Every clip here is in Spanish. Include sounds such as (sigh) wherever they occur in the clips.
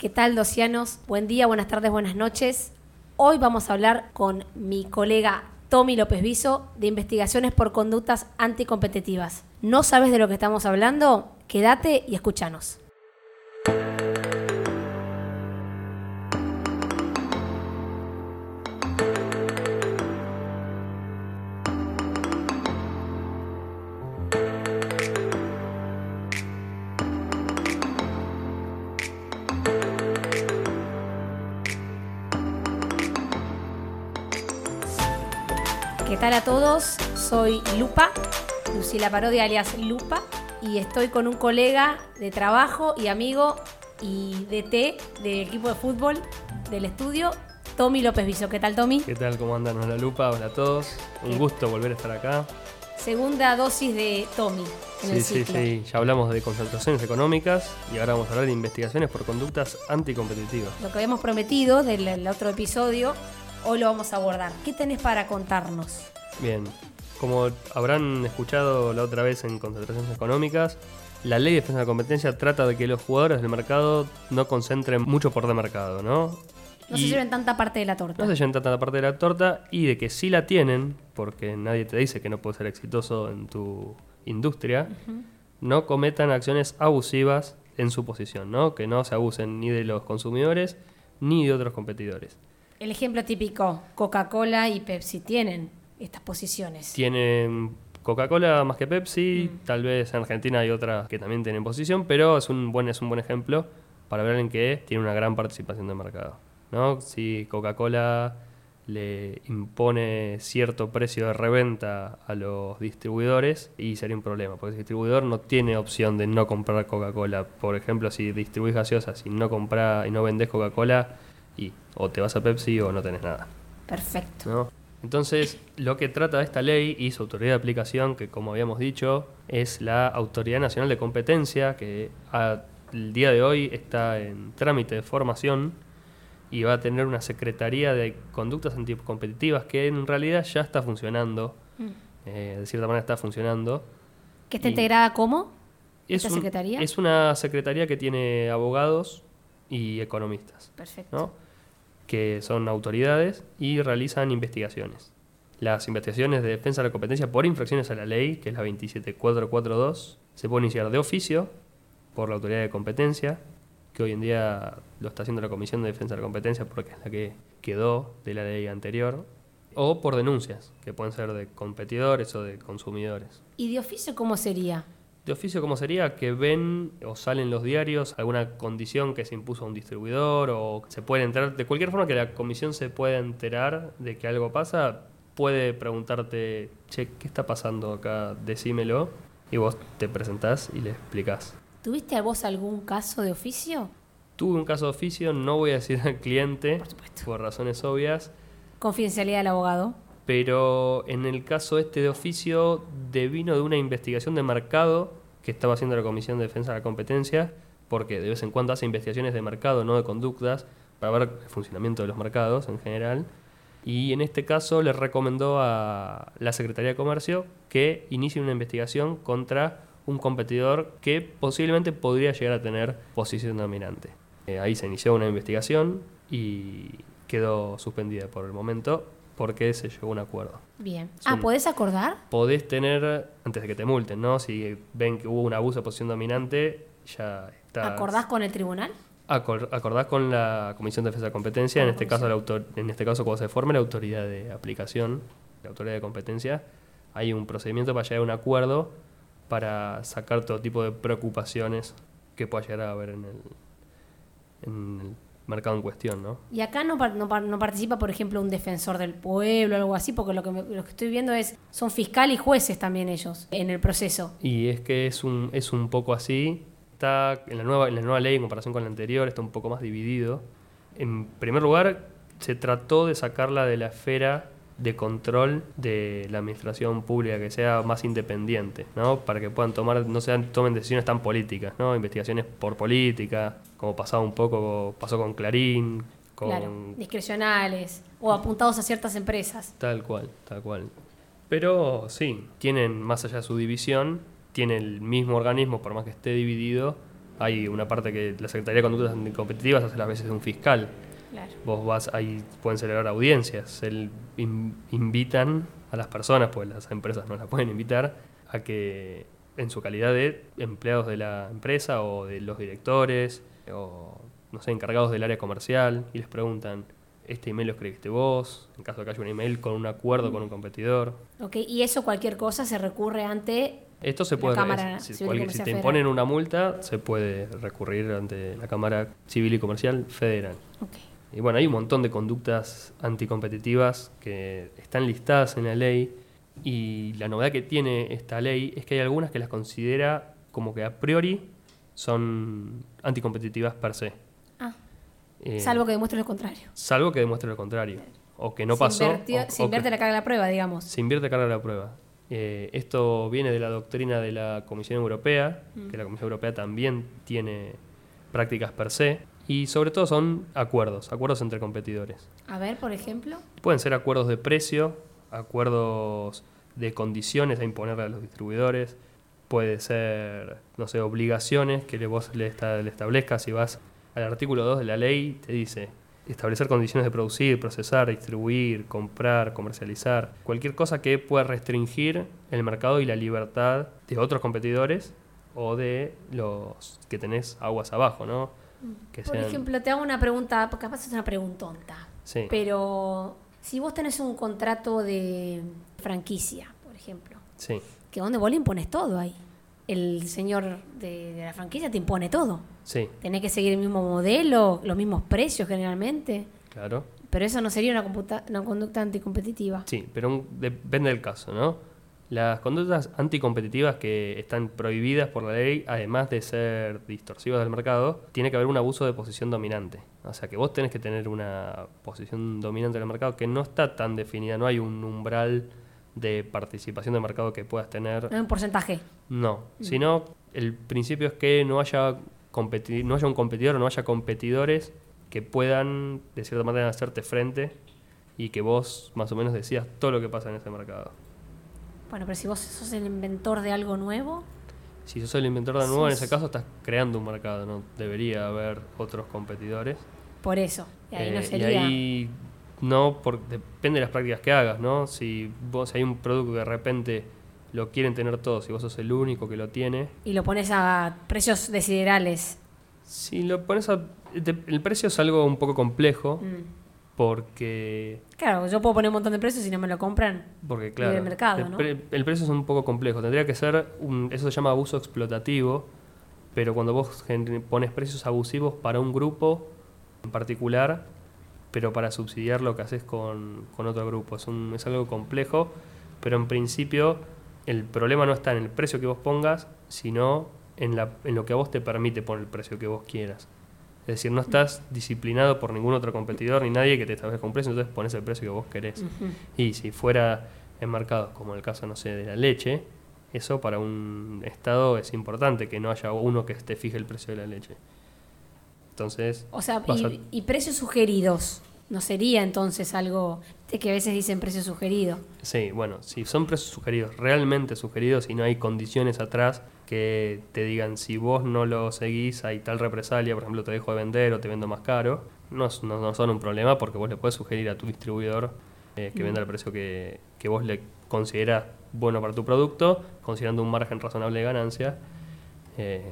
¿Qué tal, docianos? Buen día, buenas tardes, buenas noches. Hoy vamos a hablar con mi colega Tommy López Viso de Investigaciones por Conductas Anticompetitivas. ¿No sabes de lo que estamos hablando? Quédate y escúchanos. ¿Qué tal a todos? Soy Lupa, Lucila Parodia alias Lupa, y estoy con un colega de trabajo y amigo y DT del equipo de fútbol del estudio, Tommy López Viso. ¿Qué tal, Tommy? ¿Qué tal? ¿Cómo andan? Hola Lupa, hola a todos. Un gusto volver a estar acá. Segunda dosis de Tommy en Sí, sí, ciclo. sí. Ya hablamos de concentraciones económicas y ahora vamos a hablar de investigaciones por conductas anticompetitivas. Lo que habíamos prometido del el otro episodio, hoy lo vamos a abordar. ¿Qué tenés para contarnos? Bien, como habrán escuchado la otra vez en concentraciones económicas, la ley de defensa de la competencia trata de que los jugadores del mercado no concentren mucho por de mercado, ¿no? No se lleven tanta parte de la torta. No se lleven tanta parte de la torta y de que sí la tienen, porque nadie te dice que no puedes ser exitoso en tu industria, no cometan acciones abusivas en su posición, ¿no? Que no se abusen ni de los consumidores ni de otros competidores. El ejemplo típico, Coca-Cola y Pepsi tienen estas posiciones. Tienen Coca-Cola más que Pepsi, Mm. tal vez en Argentina hay otras que también tienen posición, pero es un buen, es un buen ejemplo para ver en que tiene una gran participación de mercado. ¿no? Si Coca-Cola le impone cierto precio de reventa a los distribuidores y sería un problema, porque el distribuidor no tiene opción de no comprar Coca-Cola. Por ejemplo, si distribuís gaseosas y no compras y no vendés Coca-Cola, y o te vas a Pepsi o no tenés nada. Perfecto. ¿no? Entonces, lo que trata esta ley y su autoridad de aplicación, que como habíamos dicho, es la Autoridad Nacional de Competencia, que a- el día de hoy está en trámite de formación y va a tener una Secretaría de Conductas Anticompetitivas que en realidad ya está funcionando, Mm. eh, de cierta manera está funcionando. ¿Que está integrada cómo? Es, ¿Esta un- secretaría? es una secretaría que tiene abogados y economistas. Perfecto. ¿no? que son autoridades y realizan investigaciones. Las investigaciones de defensa de la competencia por infracciones a la ley, que es la 27442, se puede iniciar de oficio por la autoridad de competencia, que hoy en día lo está haciendo la Comisión de Defensa de la Competencia porque es la que quedó de la ley anterior, o por denuncias, que pueden ser de competidores o de consumidores. ¿Y de oficio cómo sería? De oficio, ¿cómo sería? Que ven o salen los diarios alguna condición que se impuso a un distribuidor o se puede enterar, de cualquier forma que la comisión se pueda enterar de que algo pasa, puede preguntarte, che, ¿qué está pasando acá? Decímelo. Y vos te presentás y le explicás. ¿Tuviste a vos algún caso de oficio? Tuve un caso de oficio, no voy a decir al cliente, Por supuesto. por razones obvias, Confidencialidad del abogado. Pero en el caso este de oficio devino de una investigación de mercado que estaba haciendo la Comisión de Defensa de la Competencia, porque de vez en cuando hace investigaciones de mercado, no de conductas, para ver el funcionamiento de los mercados en general. Y en este caso le recomendó a la Secretaría de Comercio que inicie una investigación contra un competidor que posiblemente podría llegar a tener posición dominante. Eh, ahí se inició una investigación y quedó suspendida por el momento porque se llegó a un acuerdo. Bien. Es Ah, un- ¿podés acordar? Podés tener, antes de que te multen, ¿no? Si ven que hubo un abuso de posición dominante, ya está. ¿Acordás con el tribunal? Acor- acordás con la Comisión de Defensa de Competencia, en este caso la autor- en este caso cuando se forme la autoridad de aplicación, la autoridad de competencia, hay un procedimiento para llegar a un acuerdo para sacar todo tipo de preocupaciones que pueda llegar a haber en el, en el mercado en cuestión, ¿no? Y acá no, no participa, por ejemplo, un defensor del pueblo o algo así, porque lo que, me- lo que estoy viendo es, son fiscal y jueces también ellos en el proceso. Y es que es un, es un poco así. Está en la, nueva, en la nueva ley, en comparación con la anterior, está un poco más dividido. En primer lugar, se trató de sacarla de la esfera de control de la administración pública, que sea más independiente, ¿no? Para que puedan tomar, no sean, tomen decisiones tan políticas, ¿no? Investigaciones por política, como pasaba un poco, pasó con Clarín, con Claro, discrecionales o apuntados a ciertas empresas. Tal cual, tal cual. Pero sí, tienen, más allá de su división, tiene el mismo organismo, por más que esté dividido, hay una parte que la Secretaría de Conductas Anticompetitivas hace las veces de un fiscal. Claro. Vos vas, ahí pueden celebrar audiencias, el- in- invitan a las personas, pues las empresas no las pueden invitar, a que en su calidad de empleados de la empresa o de los directores o, no sé, encargados del área comercial y les preguntan, ¿este email lo escribiste vos? En caso de que haya un email con un acuerdo con un competidor. Ok, y eso cualquier cosa se recurre ante... Esto se puede, Cámara es- si, cualquier- si te imponen una multa, se puede recurrir ante la Cámara Civil y Comercial Federal. Ok. Y bueno, hay un montón de conductas anticompetitivas que están listadas en la ley y la novedad que tiene esta ley es que hay algunas que las considera como que a priori son anticompetitivas per se. Ah, Eh, salvo que demuestre lo contrario. salvo que demuestre lo contrario. O que no Se pasó. invirtió- o- se invierte la carga de la prueba, digamos. se invierte carga de la prueba. Eh, esto viene de la doctrina de la Comisión Europea, que la Comisión Europea también tiene prácticas per se, y sobre todo son acuerdos, acuerdos entre competidores. A ver, por ejemplo. Pueden ser acuerdos de precio, acuerdos de condiciones a imponerle a los distribuidores, puede ser, no sé, obligaciones que vos le, esta- le establezcas. Si vas al artículo 2 de la ley, te dice establecer condiciones de producir, procesar, distribuir, comprar, comercializar, cualquier cosa que pueda restringir el mercado y la libertad de otros competidores o de los que tenés aguas abajo, ¿no? Que Por sean- ejemplo, te hago una pregunta, porque capaz es una preguntonta. Sí. Pero si vos tenés un contrato de franquicia, por ejemplo, sí, que donde vos le impones todo ahí. El señor de, de la franquicia te impone todo. sí, Tenés que seguir el mismo modelo, los mismos precios generalmente. claro. Pero eso no sería una, computa- una conducta anticompetitiva. Sí, pero un- depende del caso, ¿no? Las conductas anticompetitivas que están prohibidas por la ley, además de ser distorsivas del mercado, tiene que haber un abuso de posición dominante. O sea que vos tenés que tener una posición dominante en el mercado que no está tan definida, no hay un umbral de participación del mercado que puedas tener. No hay un porcentaje. No, sino el principio es que no haya, competi- no haya un competidor o no haya competidores que puedan, de cierta manera, hacerte frente y que vos más o menos decías todo lo que pasa en ese mercado. Bueno, pero si vos sos el inventor de algo nuevo, Si sos el inventor de nuevo, en ese caso estás creando un mercado, no debería haber otros competidores. por eso. Y ahí no Eh, sería. Y ahí no, porque depende de las prácticas que hagas, ¿no? Si vos hay un producto que de repente lo quieren tener todos y vos sos el único que lo tiene, Y lo pones a precios desiderales. Si lo pones a... El precio es algo un poco complejo Mm. Porque... Claro, yo puedo poner un montón de precios y no me lo compran. Porque claro, el mercado, el, ¿no? pre- el precio es un poco complejo. Tendría que ser... Un, eso se llama abuso explotativo, pero cuando vos pones precios abusivos para un grupo en particular, pero para subsidiar lo que haces con, con otro grupo. Es, un- es algo complejo, pero en principio el problema no está en el precio que vos pongas, sino en, la, en lo que a vos te permite poner el precio que vos quieras. Es decir, no estás disciplinado por ningún otro competidor ni nadie que te establezca un precio, entonces pones el precio que vos querés. Y si fuera en mercados como el caso, no sé, de la leche, eso para un Estado es importante, que no haya uno que te fije el precio de la leche. Entonces, O sea, a- y precios sugeridos. No sería entonces algo de que a veces dicen precio sugerido. sí, bueno, si son precios sugeridos, realmente sugeridos y no hay condiciones atrás que te digan si vos no lo seguís hay tal represalia, por ejemplo, te dejo de vender o te vendo más caro, no, no, no son un problema porque vos le puedes sugerir a tu distribuidor eh, que Mm. venda el precio que, que vos le considerás bueno para tu producto, considerando un margen razonable de ganancia, eh,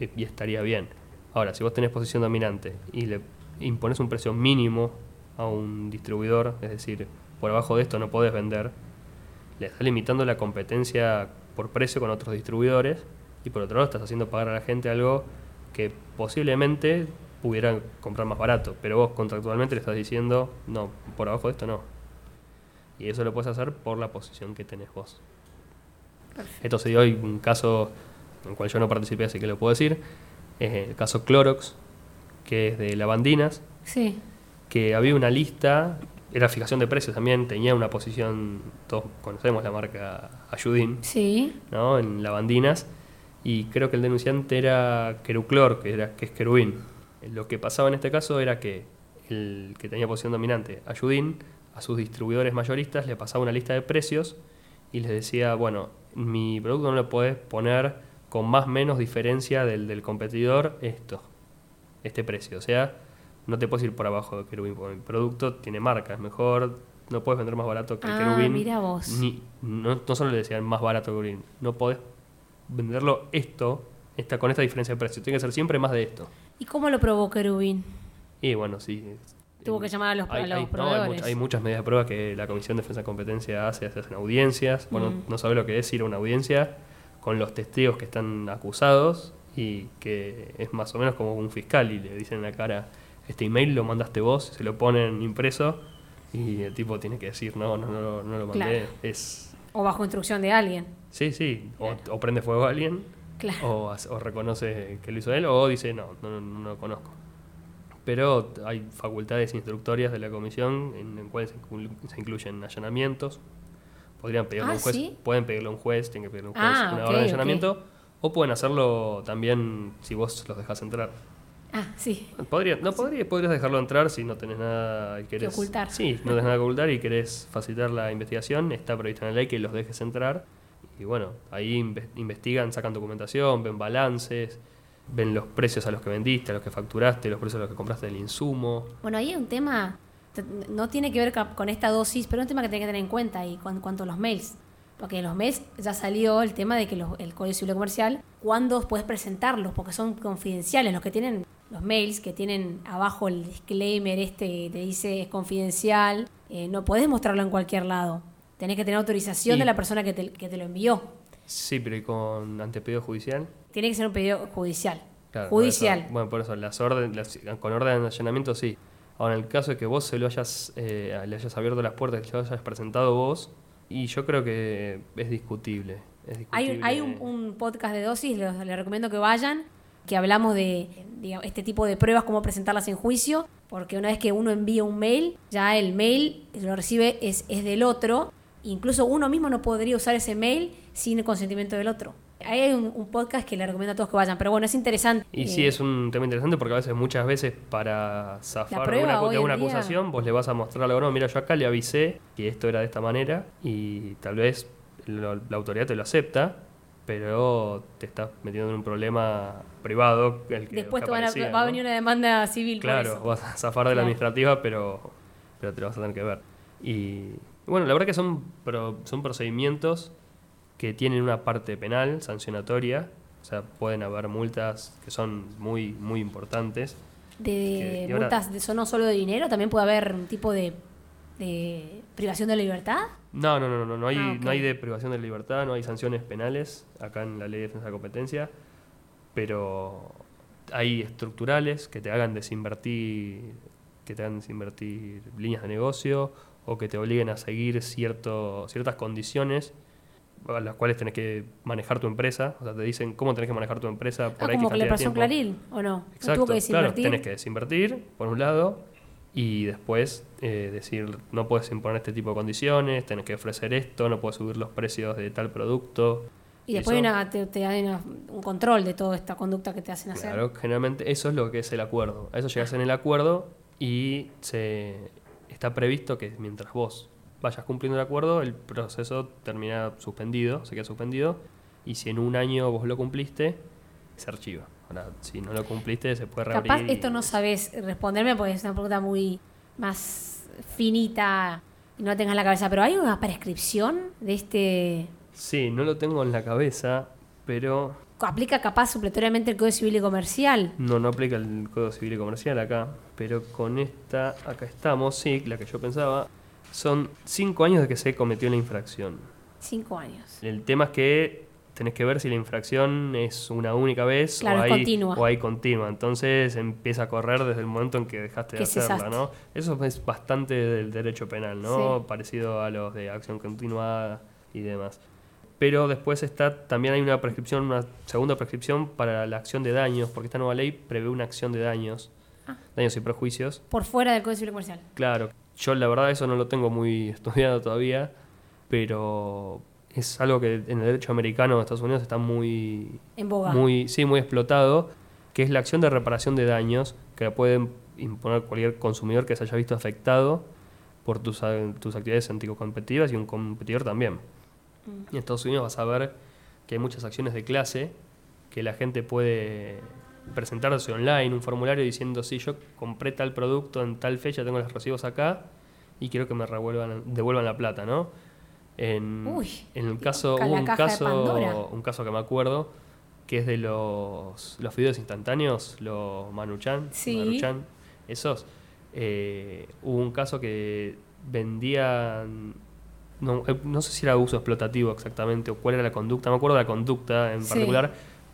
y, y estaría bien. Ahora, si vos tenés posición dominante y le impones un precio mínimo a un distribuidor, es decir, por abajo de esto no podés vender, le estás limitando la competencia por precio con otros distribuidores y por otro lado estás haciendo pagar a la gente algo que posiblemente pudieran comprar más barato, pero vos contractualmente le estás diciendo, no, por abajo de esto no. Y eso lo puedes hacer por la posición que tenés vos. Esto se dio hoy un caso en el cual yo no participé, así que lo puedo decir. Es el caso Clorox, que es de lavandinas, Sí. Que había una lista, era fijación de precios también, tenía una posición, todos conocemos la marca Ayudín, Sí. ¿no? En lavandinas, y creo que el denunciante era Queruclor, que, era, que es querubín. Lo que pasaba en este caso era que el que tenía posición dominante, Ayudín, a sus distribuidores mayoristas le pasaba una lista de precios y les decía, bueno, mi producto no lo podés poner con más o menos diferencia del, del competidor esto, este precio. O sea, no te puedes ir por abajo de Kerubin, porque el producto tiene marca, es mejor, no puedes vender más barato que el Ah, mira vos. Ni, no, no solo le decían más barato que Kerubin, no podés venderlo esto, esta, con esta diferencia de precio. Tiene que ser siempre más de esto. ¿Y cómo lo probó Kerubin? Y bueno, sí. Tuvo que llamar a los, a Hay, los hay- no, hay proveedores. much- hay muchas medidas de prueba que la Comisión de Defensa de Competencia hace, se hacen audiencias. Bueno, Mm. no sabe lo que es ir a una audiencia con los testigos que están acusados y que es más o menos como un fiscal y le dicen en la cara, este email lo mandaste vos, se lo ponen impreso y el tipo tiene que decir, no, no, no, no lo mandé. Claro. Es, O bajo instrucción de alguien. sí, sí, o, o prende fuego a alguien Claro. o, reconoce que lo hizo él o dice no, no, no, no lo conozco. Pero hay facultades instructorias de la comisión en las cuales se inclu- se incluyen allanamientos. Podrían pedirle a Ah, un juez, ¿sí? pueden pedirle a un juez, tienen que pedirle a un juez Ah, una ok, orden de allanamiento, o pueden hacerlo también si vos los dejas entrar. Ah, sí. Podría, no podría, podrías dejarlo entrar si no tenés nada y querés ocultar. Sí, no tenés nada que ocultar y querés facilitar la investigación, está previsto en la ley que los dejes entrar. Y bueno, ahí inve- investigan, sacan documentación, ven balances, ven los precios a los que vendiste, a los que facturaste, los precios a los que compraste del insumo. Bueno, ahí hay un tema, no tiene que ver con esta dosis, pero es un tema que tiene que tener en cuenta y cuan- cuanto a los mails. Porque en los mails ya salió el tema de que los- el Código Civil Comercial, ¿cuándo puedes presentarlos? Porque son confidenciales. Los que tienen los mails, que tienen abajo el disclaimer este que te dice es confidencial, eh, no puedes mostrarlo en cualquier lado. Tenés que tener autorización de la persona que te, que te lo envió. Sí, pero ¿y con antepedido judicial? Tiene que ser un pedido judicial. Claro, por judicial. eso- bueno, por eso, las orden, las- con orden de allanamiento sí. Ahora, en el caso de que vos se lo hayas, eh, le hayas abierto las puertas, que lo hayas presentado vos, y yo creo que es discutible. es Hay, un- hay discutible. un, un podcast de dosis, les, les recomiendo que vayan, que hablamos de este tipo de pruebas, cómo presentarlas en juicio, porque una vez que uno envía un mail, ya el mail que lo recibe es, es del otro, incluso uno mismo no podría usar ese mail sin el consentimiento del otro. Ahí hay un, un podcast que les recomiendo a todos que vayan, pero bueno, es interesante. Y Eh, sí, es un tema interesante porque a veces, muchas veces, para zafar de una, hoy de una en día- acusación, vos le vas a mostrar algo, no, mira, yo acá le avisé que esto era de esta manera y tal vez lo- la autoridad te lo acepta, pero te estás metiendo en un problema privado. El que, Después te van a- va a venir una demanda civil por Claro, eso. vas a zafar de la administrativa, pero, pero te lo vas a tener que ver. Y bueno, la verdad que son, pro- son procedimientos que tienen una parte penal, sancionatoria, o sea, pueden haber multas que son muy, muy importantes. De Que- y ahora- multas, de, eso no solo de dinero, también puede haber un tipo de, de privación de la libertad. No, no, no, no, no hay, Ah, no hay de privación de libertad, no hay sanciones penales acá en la ley de defensa de la competencia, pero hay estructurales que te hagan desinvertir, que te hagan desinvertir líneas de negocio o que te obliguen a seguir cierto, ciertas condiciones a las cuales tenés que manejar tu empresa, o sea, te dicen cómo tenés que manejar tu empresa por Ah, X como que le pasó. Claril, ¿o no? ¿No Exacto, tuvo que claro, tenés que desinvertir, por un lado, y después eh, decir, no puedes imponer este tipo de condiciones, tenés que ofrecer esto, no puedes subir los precios de tal producto. Y después eso- hay una- te, te dan una- un control de toda esta conducta que te hacen hacer. Claro, generalmente eso es lo que es el acuerdo. A eso llegas en el acuerdo y se está previsto que mientras vos vayas cumpliendo el acuerdo, el proceso termina suspendido, se queda suspendido, y si en un año vos lo cumpliste, se archiva. Ahora, si no lo cumpliste, se puede reabrir. Capaz y- esto no sabes responderme porque es una pregunta muy más finita y no la tengas en la cabeza, pero ¿hay una prescripción de este... Sí, no lo tengo en la cabeza, pero ¿Aplica capaz supletoriamente el Código Civil y Comercial? no, no aplica el Código Civil y Comercial acá. Pero con esta, acá estamos, sí, la que yo pensaba, son cinco años de que se cometió la infracción. Cinco años. El tema es que tenés que ver si la infracción es una única vez Claro, o, hay, continua. o hay continua. Entonces empieza a correr desde el momento en que dejaste de hacerla, cesaste. ¿no? Eso es bastante del derecho penal, ¿no? Sí. Parecido a los de acción continuada y demás. Pero después está, también hay una prescripción, una segunda prescripción para la acción de daños, porque esta nueva ley prevé una acción de daños, Ah. daños y perjuicios. Por fuera del Código Civil Comercial. Claro, yo la verdad eso no lo tengo muy (laughs) estudiado todavía, pero es algo que en el derecho americano de Estados Unidos está muy, En boga. muy, sí, muy explotado, que es la acción de reparación de daños que la pueden imponer cualquier consumidor que se haya visto afectado por tus, tus actividades anticompetitivas y un competidor también. Mm. Y en Estados Unidos vas a ver que hay muchas acciones de clase que la gente puede presentarse online, un formulario diciendo, sí, yo compré tal producto en tal fecha, tengo los recibos acá y quiero que me revuelvan, devuelvan la plata, ¿no? En, Uy, en el caso, ca- hubo un caso, un caso que me acuerdo, que es de los, los videos instantáneos, los Manuchan, Sí. Maruchan, esos. eh, hubo un caso que vendían, no, eh, no sé si era uso explotativo exactamente o cuál era la conducta, me acuerdo de la conducta en Sí.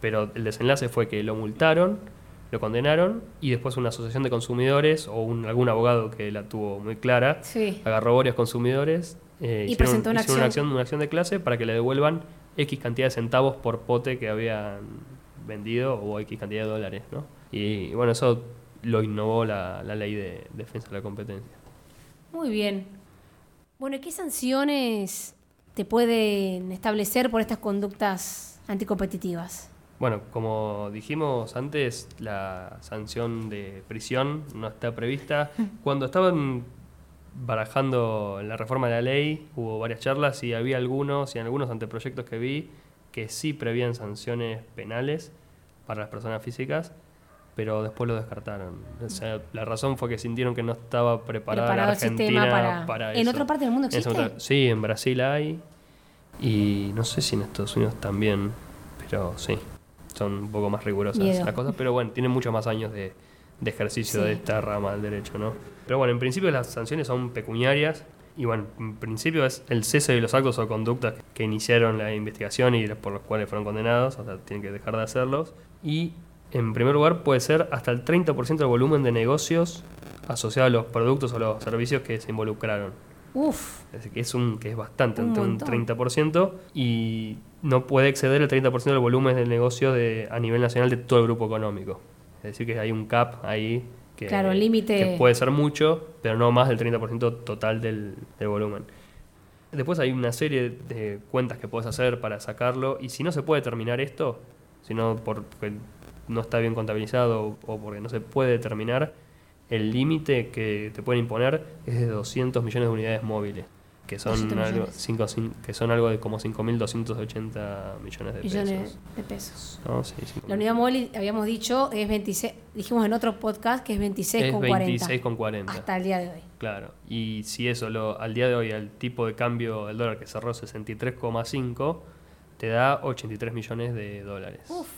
Pero el desenlace fue que lo multaron, lo condenaron y después una asociación de consumidores o un, algún abogado que la tuvo muy clara Sí. agarró varios consumidores eh, Y hicieron, presentó una acción. una acción de clase para que le devuelvan X cantidad de centavos por pote que habían vendido o X cantidad de dólares, ¿no? Y, bueno, eso lo innovó la, la ley de defensa de la competencia. Muy bien. Bueno, ¿y ¿qué sanciones te pueden establecer por estas conductas anticompetitivas? Bueno, como dijimos antes, la sanción de prisión no está prevista. (laughs) Cuando estaban barajando la reforma de la ley, hubo varias charlas y había algunos y en algunos anteproyectos que vi que sí prevían sanciones penales para las personas físicas, pero después lo descartaron. O sea, la razón fue que sintieron que no estaba preparada Preparado la el sistema Argentina para- para, ¿En eso. otra parte del mundo En existe? otra- sí, en Brasil hay. Y no sé si en Estados Unidos también, pero sí. Son un poco más rigurosas Miedo. las cosas, pero bueno, tienen muchos más años de, de ejercicio Sí. de esta rama del derecho, ¿no? Pero bueno, en principio las sanciones son pecuniarias y bueno, en principio es el cese de los actos o conductas que iniciaron la investigación y por los cuales fueron condenados, o sea, tienen que dejar de hacerlos. Y en primer lugar puede ser hasta el 30% del volumen de negocios asociados a los productos o los servicios que se involucraron. Uf, Es decir, que es, un, que es bastante, Un un montón. 30%, y no puede exceder el 30% del volumen del negocio de, a nivel nacional de todo el grupo económico. Es decir, que hay un cap ahí que, Claro, límite- que puede ser mucho, pero no más del 30% total del, del volumen. Después hay una serie de cuentas que puedes hacer para sacarlo, y si no se puede terminar esto, si no porque no está bien contabilizado o porque no se puede determinar, el límite que te pueden imponer es de 200 millones de unidades móviles, que son, 200 algo, cinco- cin- que son algo de como 5.280 millones de millones pesos. de pesos. ¿no? Sí, 5.000. La unidad móvil, habíamos dicho, es 26, dijimos en otro podcast que es 26 es con 40. 26,40. Hasta el día de hoy. Claro, y si eso lo, al día de hoy, al tipo de cambio del dólar que cerró 63,5, te da 83 millones de dólares. Uf,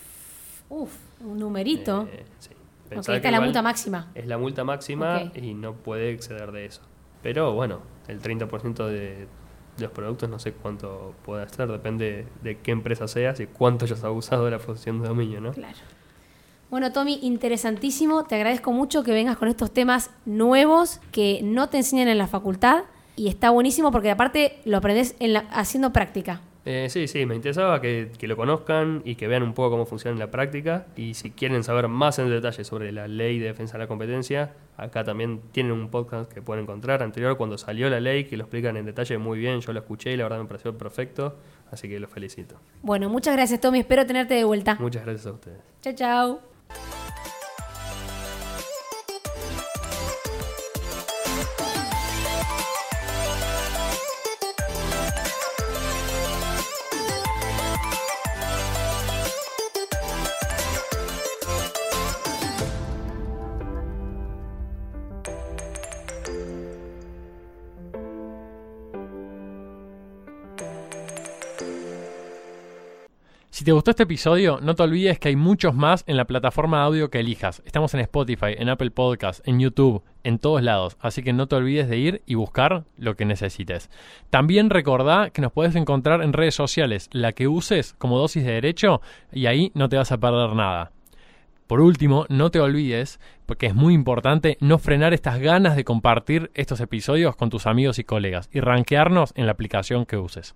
uf, un numerito. Eh, sí. Esta que es la multa máxima. Es la multa máxima y no puede exceder de eso. Pero bueno, el 30% de los productos no sé cuánto puede ser, depende de qué empresa seas y cuánto hayas abusado de la posición de dominio, ¿no? Claro. Bueno, Tommy, interesantísimo. Te agradezco mucho que vengas con estos temas nuevos que no te enseñan en la facultad. Y está buenísimo porque aparte lo aprendes en la- haciendo práctica. Eh, sí, sí, me interesaba que, que lo conozcan y que vean un poco cómo funciona en la práctica. Y si quieren saber más en detalle sobre la ley de defensa de la competencia, acá también tienen un podcast que pueden encontrar anterior cuando salió la ley, que lo explican en detalle muy bien. Yo lo escuché y la verdad me pareció perfecto, así que los felicito. Bueno, muchas gracias, Tommy. Espero tenerte de vuelta. Muchas gracias a ustedes. Chao, chao. Si te gustó este episodio, no te olvides que hay muchos más en la plataforma de audio que elijas. Estamos en Spotify, en Apple Podcasts, en YouTube, en todos lados. Así que no te olvides de ir y buscar lo que necesites. También recordá que nos puedes encontrar en redes sociales, la que uses como dosis de derecho, y ahí no te vas a perder nada. Por último, no te olvides, porque es muy importante, no frenar estas ganas de compartir estos episodios con tus amigos y colegas y rankearnos en la aplicación que uses.